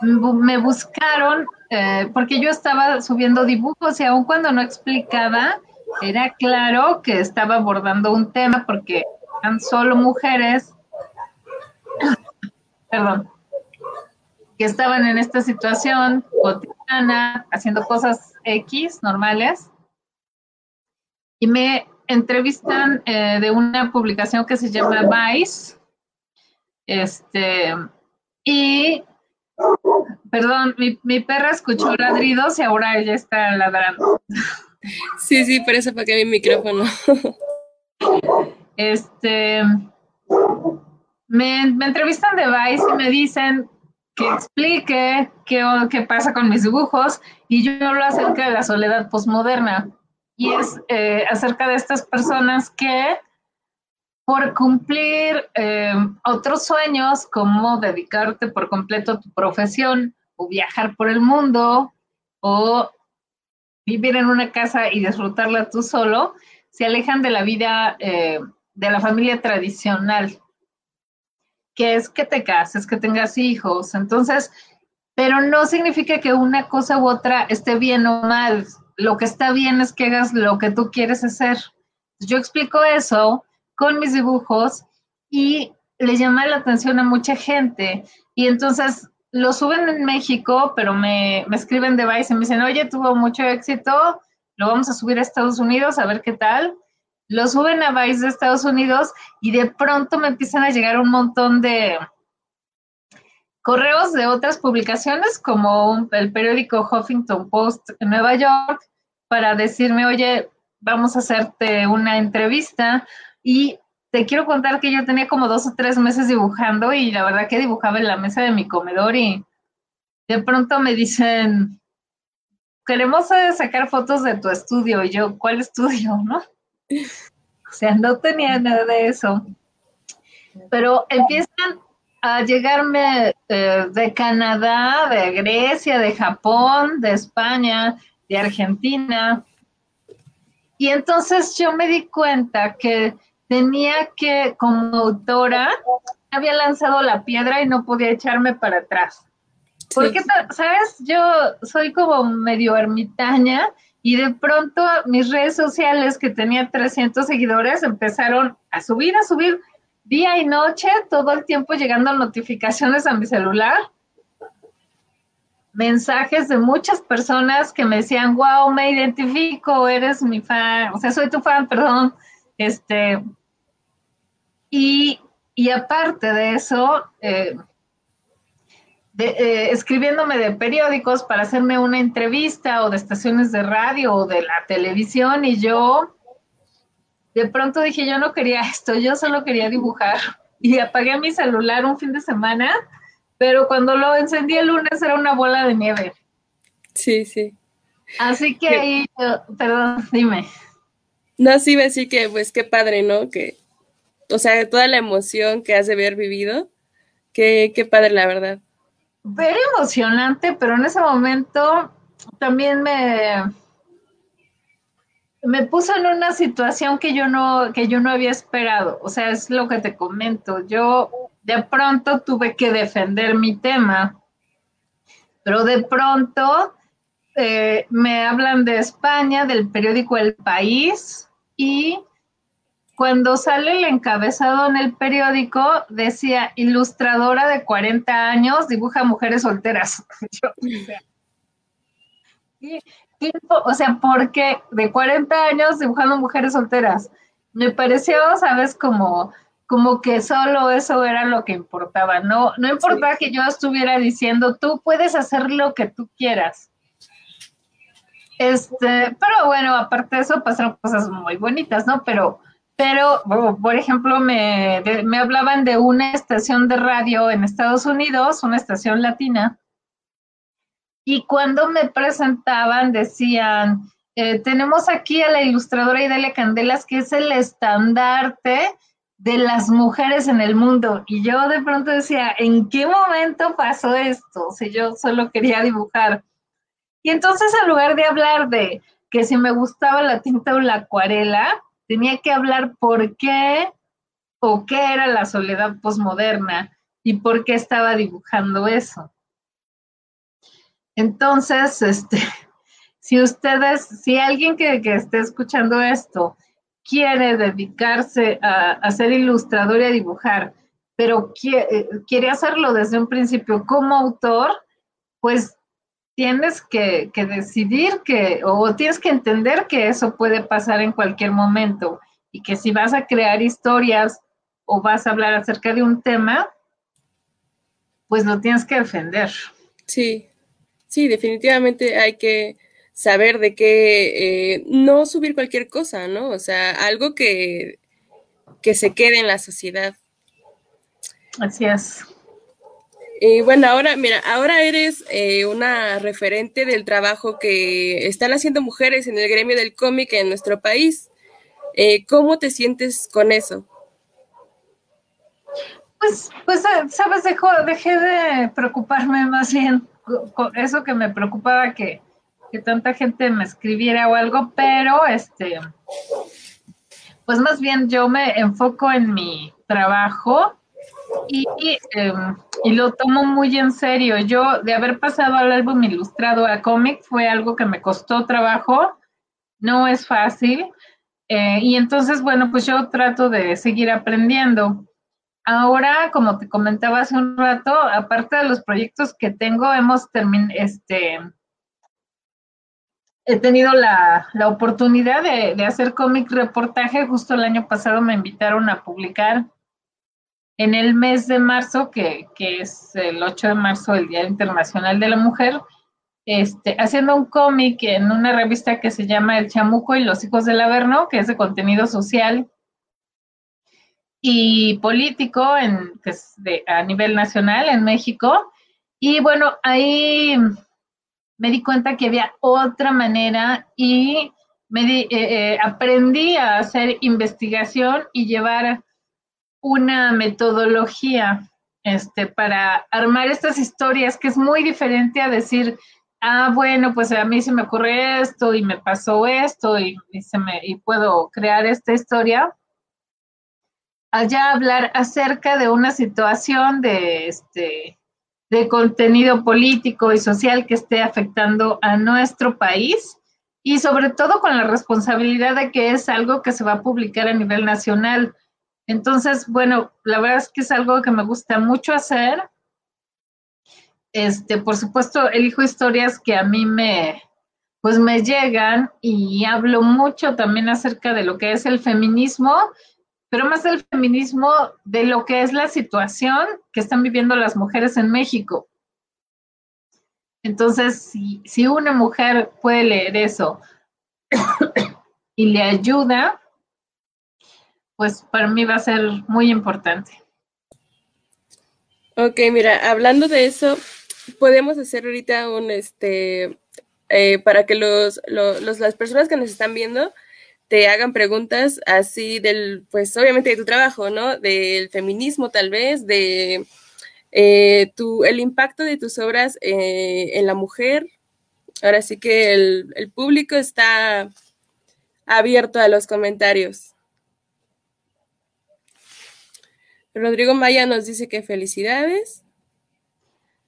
Me buscaron eh, porque yo estaba subiendo dibujos y aun cuando no explicaba, era claro que estaba abordando un tema porque eran solo mujeres, perdón, que estaban en esta situación cotidiana, haciendo cosas X normales. Y me entrevistan eh, de una publicación que se llama Vice. Este, y, perdón, mi, mi perra escuchó ladridos y ahora ella está ladrando. Sí, sí, por eso que mi micrófono. Este, me, me, entrevistan de Vice y me dicen que explique qué, qué pasa con mis dibujos y yo hablo acerca de la soledad postmoderna. Y es eh, acerca de estas personas que por cumplir eh, otros sueños como dedicarte por completo a tu profesión o viajar por el mundo o vivir en una casa y disfrutarla tú solo, se alejan de la vida eh, de la familia tradicional, que es que te cases, que tengas hijos. Entonces, pero no significa que una cosa u otra esté bien o mal. Lo que está bien es que hagas lo que tú quieres hacer. Yo explico eso con mis dibujos y le llama la atención a mucha gente. Y entonces lo suben en México, pero me, me escriben de Vice y me dicen, oye, tuvo mucho éxito, lo vamos a subir a Estados Unidos a ver qué tal. Lo suben a Vice de Estados Unidos y de pronto me empiezan a llegar un montón de correos de otras publicaciones, como el periódico Huffington Post en Nueva York, para decirme, oye, vamos a hacerte una entrevista. Y te quiero contar que yo tenía como dos o tres meses dibujando y la verdad que dibujaba en la mesa de mi comedor y de pronto me dicen, queremos eh, sacar fotos de tu estudio. Y yo, ¿cuál estudio? ¿No? O sea, no tenía nada de eso. Pero empiezan a llegarme eh, de Canadá, de Grecia, de Japón, de España, de Argentina. Y entonces yo me di cuenta que tenía que, como autora, había lanzado la piedra y no podía echarme para atrás. Porque, ¿sabes? Yo soy como medio ermitaña y de pronto mis redes sociales, que tenía 300 seguidores, empezaron a subir, a subir día y noche, todo el tiempo llegando notificaciones a mi celular. Mensajes de muchas personas que me decían, wow, me identifico, eres mi fan, o sea, soy tu fan, perdón. Este, y, aparte de eso, eh, eh, escribiéndome de periódicos para hacerme una entrevista o de estaciones de radio o de la televisión y yo de pronto dije, yo no quería esto, yo solo quería dibujar y apagué mi celular un fin de semana, pero cuando lo encendí el lunes era una bola de nieve. Sí, sí. Así que ahí, perdón, dime. No, sí, decir que pues qué padre, ¿no? Que o sea, toda la emoción que has de haber vivido. Qué, qué padre, la verdad. Ver emocionante, pero en ese momento también me, me puso en una situación que yo no, que yo no había esperado. O sea, es lo que te comento. Yo de pronto tuve que defender mi tema, pero de pronto eh, me hablan de España, del periódico El País, y cuando sale el encabezado en el periódico, decía, ilustradora de 40 años, dibuja mujeres solteras. o sea, ¿por qué de 40 años dibujando mujeres solteras? Me pareció, ¿sabes? Como, como que solo eso era lo que importaba. No, no importaba que yo estuviera diciendo, tú puedes hacer lo que tú quieras. Este, pero bueno, aparte de eso pasaron cosas muy bonitas, ¿no? Pero pero, por ejemplo, me, me hablaban de una estación de radio en Estados Unidos, una estación latina, y cuando me presentaban decían, eh, tenemos aquí a la ilustradora Idalia Candelas, que es el estandarte de las mujeres en el mundo. Y yo de pronto decía, ¿en qué momento pasó esto? Si yo solo quería dibujar. Y entonces en lugar de hablar de que si me gustaba la tinta o la acuarela, tenía que hablar por qué o qué era la soledad posmoderna y por qué estaba dibujando eso. Entonces, este, si ustedes, si alguien que, esté escuchando esto quiere dedicarse a, ser ilustrador y a dibujar, pero quiere, quiere, hacerlo desde un principio como autor, pues tienes que, que, decidir que, o tienes que entender que eso puede pasar en cualquier momento y que si vas a crear historias o vas a hablar acerca de un tema, pues lo tienes que defender. Sí, sí, definitivamente hay que saber de qué, eh, no subir cualquier cosa, ¿no? O sea, algo que, que se quede en la sociedad. Así es. Y bueno, ahora, mira, ahora eres eh, una referente del trabajo que están haciendo mujeres en el gremio del cómic en nuestro país. Eh, ¿Cómo te sientes con eso? Pues, pues, eh, sabes, dejé de preocuparme más bien con eso que me preocupaba que, que tanta gente me escribiera o algo, pero este, pues más bien yo me enfoco en mi trabajo y, em, y, lo tomo muy en serio. Yo, de haber pasado al álbum ilustrado a cómic, fue algo que me costó trabajo, no es fácil. Eh, y entonces, bueno, pues yo trato de seguir aprendiendo. Ahora, como te comentaba hace un rato, aparte de los proyectos que tengo, hemos terminado, este, he tenido la, oportunidad de, hacer cómic reportaje. Justo el año pasado me invitaron a publicar en el mes de marzo, que, es el 8 de marzo, el Día Internacional de la Mujer, este, haciendo un cómic en una revista que se llama El Chamuco y los Hijos del Averno, que es de contenido social y político en, que es de, a nivel nacional en México. Y bueno, ahí me di cuenta que había otra manera y me eh, eh, aprendí a hacer investigación y llevar una metodología este, para armar estas historias, que es muy diferente a decir, ah, bueno, pues a mí se me ocurre esto y me pasó esto y, se me, y puedo crear esta historia allá hablar acerca de una situación de, este, de contenido político y social que esté afectando a nuestro país y sobre todo con la responsabilidad de que es algo que se va a publicar a nivel nacional. Entonces, bueno, la verdad es que es algo que me gusta mucho hacer. Este, por supuesto, elijo historias que a mí me, pues me llegan y hablo mucho también acerca de lo que es el feminismo pero más del feminismo, de lo que es la situación que están viviendo las mujeres en México. Entonces, si, si una mujer puede leer eso y le ayuda, pues para mí va a ser muy importante. Ok, mira, hablando de eso, podemos hacer ahorita un, este, eh, para que los, los, las personas que nos están viendo te hagan preguntas así del, pues obviamente de tu trabajo, ¿no? Del feminismo tal vez, de eh, tu, el impacto de tus obras eh, en la mujer. Ahora sí que el, el público está abierto a los comentarios. Rodrigo Maya nos dice que felicidades.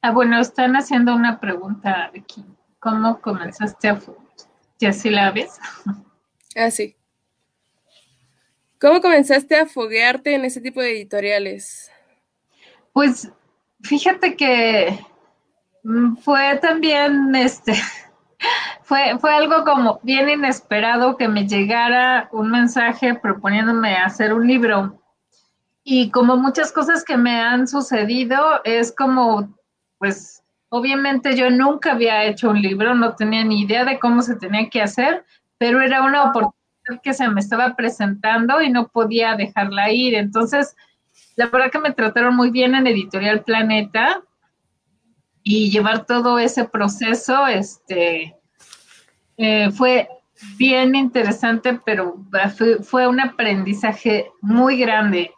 Ah, bueno, están haciendo una pregunta aquí. ¿Cómo comenzaste a... ¿Ya sí la ves? Ah, sí. ¿Cómo comenzaste a foguearte en ese tipo de editoriales? Pues fíjate que mm, fue también este fue, fue algo como bien inesperado que me llegara un mensaje proponiéndome hacer un libro. Y como muchas cosas que me han sucedido, es como, pues, obviamente yo nunca había hecho un libro, no tenía ni idea de cómo se tenía que hacer, pero era una oportunidad que se me estaba presentando y no podía dejarla ir. Entonces, la verdad que me trataron muy bien en Editorial Planeta y llevar todo ese proceso, este, eh, fue bien interesante, pero fue, un aprendizaje muy grande.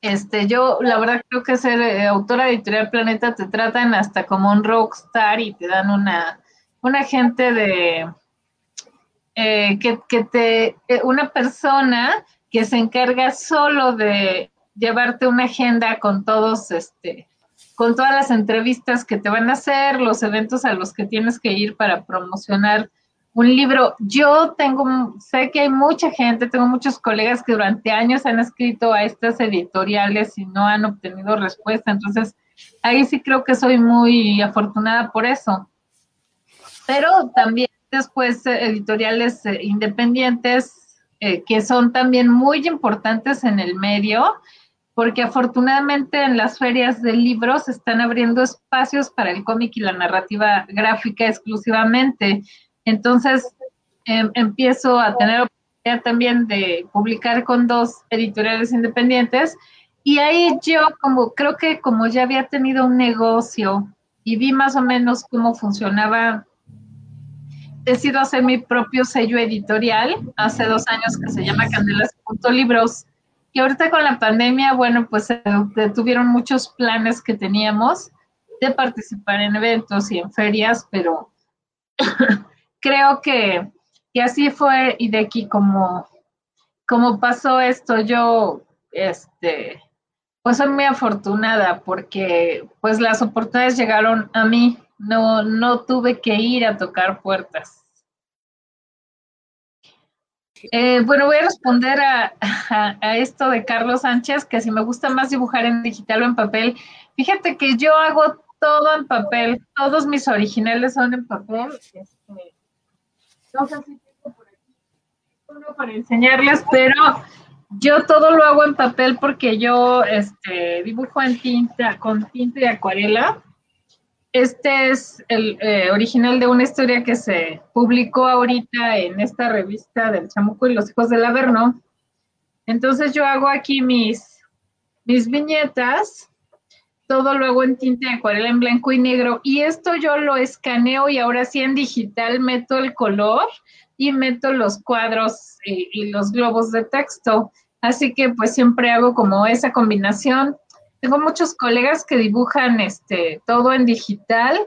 Este, yo la verdad creo que ser eh, autora editorial Planeta te tratan hasta como un rockstar y te dan una, una gente de eh, que, que, te, eh, una persona que se encarga solo de llevarte una agenda con todos, este, con todas las entrevistas que te van a hacer, los eventos a los que tienes que ir para promocionar un libro. Yo tengo, sé que hay mucha gente, tengo muchos colegas que durante años han escrito a estas editoriales y no han obtenido respuesta. Entonces, ahí sí creo que soy muy afortunada por eso. Pero también después eh, editoriales eh, independientes eh, que son también muy importantes en el medio porque afortunadamente en las ferias de libros están abriendo espacios para el cómic y la narrativa gráfica exclusivamente. Entonces, em, empiezo a tener oportunidad también de publicar con dos editoriales independientes. Y ahí yo como creo que como ya había tenido un negocio y vi más o menos cómo funcionaba, decido hacer mi propio sello editorial. Hace dos años que se llama Candelas Libros y ahorita con la pandemia, bueno, pues se detuvieron muchos planes que teníamos de participar en eventos y en ferias, pero creo que, que, así fue y de aquí como, como pasó esto, yo, este, pues soy muy afortunada porque pues las oportunidades llegaron a mí, no, no tuve que ir a tocar puertas. Eh, bueno, voy a responder a, esto de Carlos Sánchez, que si me gusta más dibujar en digital o en papel. Fíjate que yo hago todo en papel, todos mis originales son en papel. Este, no sé si tengo por aquí uno para enseñarles, pero yo todo lo hago en papel porque yo este, dibujo en tinta, con tinta y acuarela. Este es el eh, original de una historia que se publicó ahorita en esta revista del Chamuco y los hijos del Averno. Entonces yo hago aquí mis, mis viñetas, todo lo hago en tinta de acuarela en blanco y negro y esto yo lo escaneo y ahora sí en digital meto el color y meto los cuadros y, y los globos de texto. Así que pues siempre hago como esa combinación tengo muchos colegas que dibujan este todo en digital,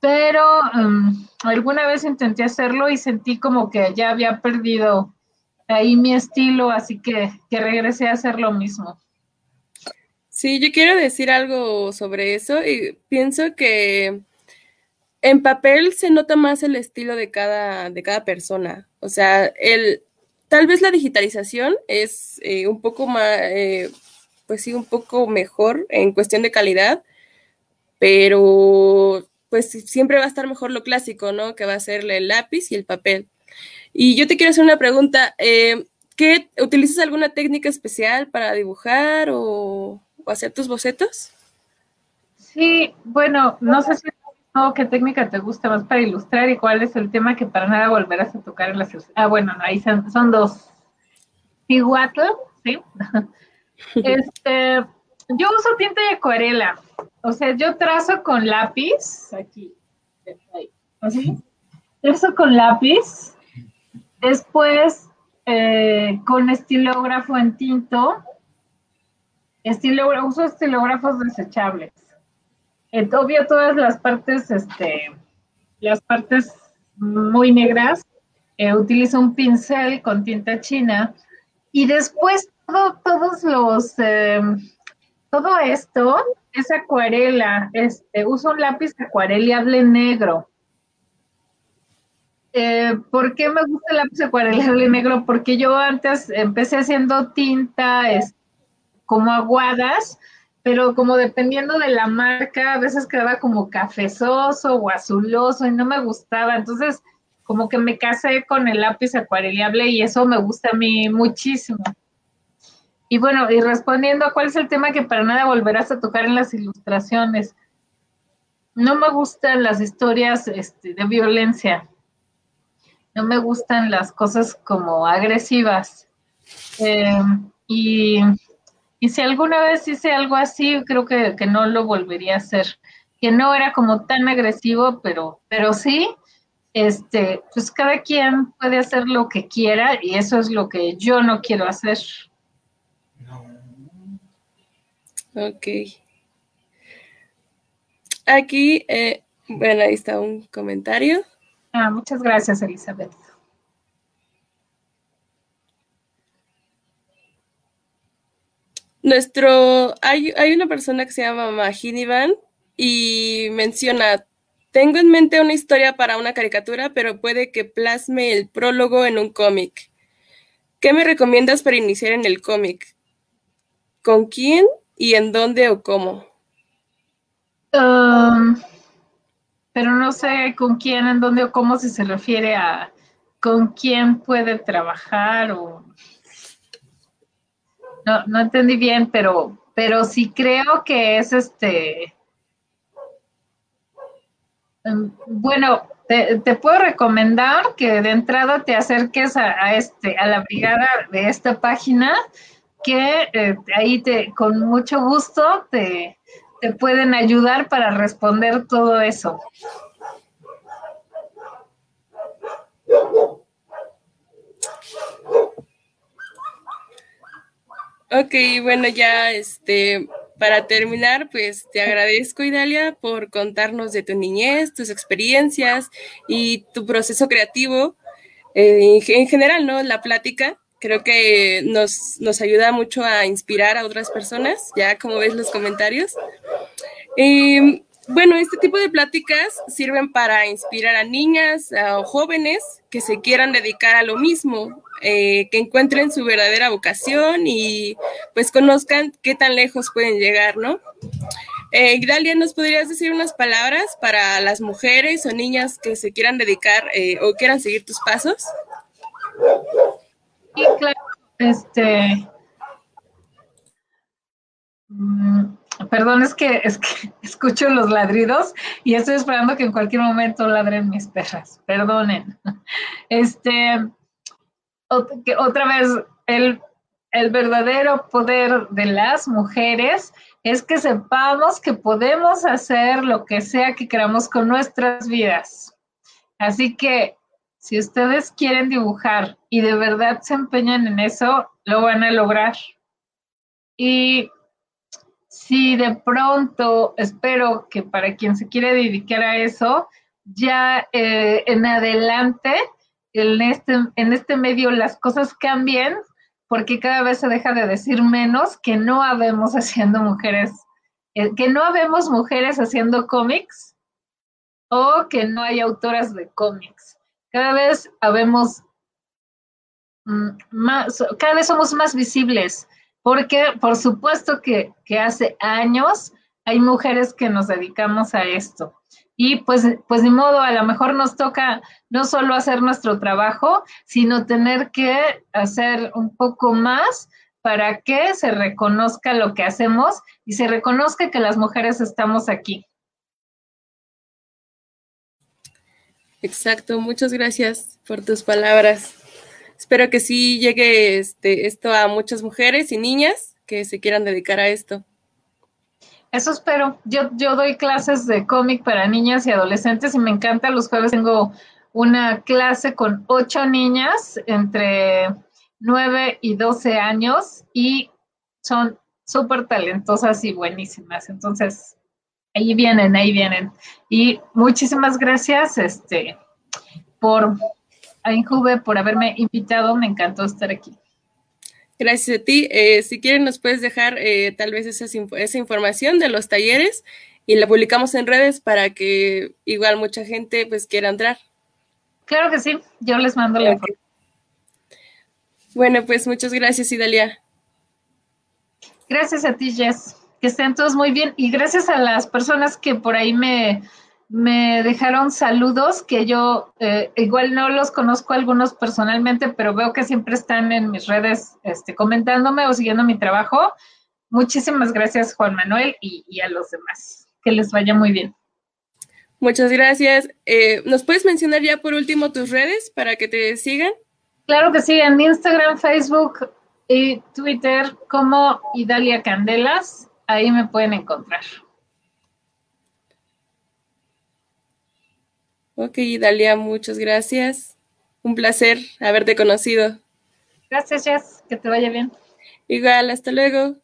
pero um, alguna vez intenté hacerlo y sentí como que ya había perdido ahí mi estilo, así que, que regresé a hacer lo mismo. Sí, yo quiero decir algo sobre eso y pienso que en papel se nota más el estilo de cada, de cada persona. O sea, el, tal vez la digitalización es eh, un poco más, eh, pues sí, un poco mejor en cuestión de calidad, pero pues siempre va a estar mejor lo clásico, ¿no? Que va a ser el lápiz y el papel. Y yo te quiero hacer una pregunta, eh, ¿qué, ¿utilizas alguna técnica especial para dibujar o, hacer tus bocetos? Sí, bueno, no sé si qué técnica te gusta más para ilustrar y cuál es el tema que para nada volverás a tocar en la Ah, bueno, ahí son, son dos. Iguatl, ¿sí? Este, yo uso tinta de acuarela. O sea, yo trazo con lápiz. Aquí. Así. Trazo con lápiz. Después, eh, con estilógrafo en tinto. Uso estilógrafos desechables. Obvio, todas las partes, este, las partes muy negras, eh, utilizo un pincel con tinta china y después todos los, em, todo esto es acuarela. Este, uso un lápiz acuarelable negro. Eh, ¿Por qué me gusta el lápiz acuarelable negro? Porque yo antes empecé haciendo tinta como aguadas, pero como dependiendo de la marca, a veces quedaba como cafezoso o azuloso y no me gustaba. Entonces, como que me casé con el lápiz acuarelable y eso me gusta a mí muchísimo. Y bueno, y respondiendo a cuál es el tema que para nada volverás a tocar en las ilustraciones. No me gustan las historias este, de violencia. No me gustan las cosas como agresivas. Em, y, si alguna vez hice algo así, creo que, que, no lo volvería a hacer. Que no era como tan agresivo, pero, pero sí, este, pues cada quien puede hacer lo que quiera y eso es lo que yo no quiero hacer. Ok. Aquí, eh, bueno, ahí está un comentario. Ah, muchas gracias, Elizabeth. Nuestro, hay, hay una persona que se llama Mahinivan y menciona, tengo en mente una historia para una caricatura, pero puede que plasme el prólogo en un cómic. ¿Qué me recomiendas para iniciar en el cómic? ¿Con quién y en dónde o cómo? Um, pero no sé con quién, en dónde o cómo, si se refiere a con quién puede trabajar o... No, no entendí bien, pero, pero sí creo que es este... Um, bueno, te, puedo recomendar que de entrada te acerques a, este, a la brigada de esta página, que eh, ahí te, con mucho gusto te, te pueden ayudar para responder todo eso. Ok, bueno, ya este, para terminar, pues te agradezco, Idalia, por contarnos de tu niñez, tus experiencias y tu proceso creativo. Eh, en general, ¿no? La plática creo que nos, nos ayuda mucho a inspirar a otras personas, ya como ves los comentarios. Eh, bueno, este tipo de pláticas sirven para inspirar a niñas o jóvenes que se quieran dedicar a lo mismo, eh, que encuentren su verdadera vocación y pues conozcan qué tan lejos pueden llegar, ¿no? Eh, Dalia, ¿nos podrías decir unas palabras para las mujeres o niñas que se quieran dedicar eh, o quieran seguir tus pasos? Sí, claro. Este. Perdón, es que, es que escucho los ladridos y estoy esperando que en cualquier momento ladren mis perras. Perdonen. Este, otra vez, el, el verdadero poder de las mujeres es que sepamos que podemos hacer lo que sea que queramos con nuestras vidas. Así que si ustedes quieren dibujar y de verdad se empeñan en eso, lo van a lograr. Y si de pronto, espero que para quien se quiere dedicar a eso, ya eh, en adelante, en este, en este medio las cosas cambien, porque cada vez se deja de decir menos que no habemos haciendo mujeres, eh, que no habemos mujeres haciendo cómics o que no hay autoras de cómics. Cada vez habemos mm, más, cada vez somos más visibles, porque por supuesto que, hace años hay mujeres que nos dedicamos a esto. Y pues, pues ni modo, a lo mejor nos toca no solo hacer nuestro trabajo, sino tener que hacer un poco más para que se reconozca lo que hacemos y se reconozca que las mujeres estamos aquí. Exacto, muchas gracias por tus palabras. Espero que sí llegue este, esto a muchas mujeres y niñas que se quieran dedicar a esto. Eso espero. Yo, yo doy clases de cómic para niñas y adolescentes y me encanta. Los jueves tengo una clase con ocho niñas entre nueve y doce años y son súper talentosas y buenísimas. Entonces, ahí vienen, ahí vienen. Y muchísimas gracias este, por, a Injuve, por haberme invitado. Me encantó estar aquí. Gracias a ti. Eh, si quieren, nos puedes dejar eh, tal vez esa, esa, información de los talleres y la publicamos en redes para que igual mucha gente pues quiera entrar. Claro que sí, yo les mando la información. Bueno, pues muchas gracias, Idalia. Gracias a ti, Jess que estén todos muy bien y gracias a las personas que por ahí me, me dejaron saludos, que yo eh, igual no los conozco algunos personalmente, pero veo que siempre están en mis redes este, comentándome o siguiendo mi trabajo. Muchísimas gracias Juan Manuel y, a los demás. Que les vaya muy bien. Muchas gracias. Eh, ¿Nos puedes mencionar ya por último tus redes para que te sigan? Claro que sí, en Instagram, Facebook y Twitter como Idalia Candelas ahí me pueden encontrar. Ok, Dalia, muchas gracias. Un placer haberte conocido. Gracias, Jess. Que te vaya bien. Igual, hasta luego.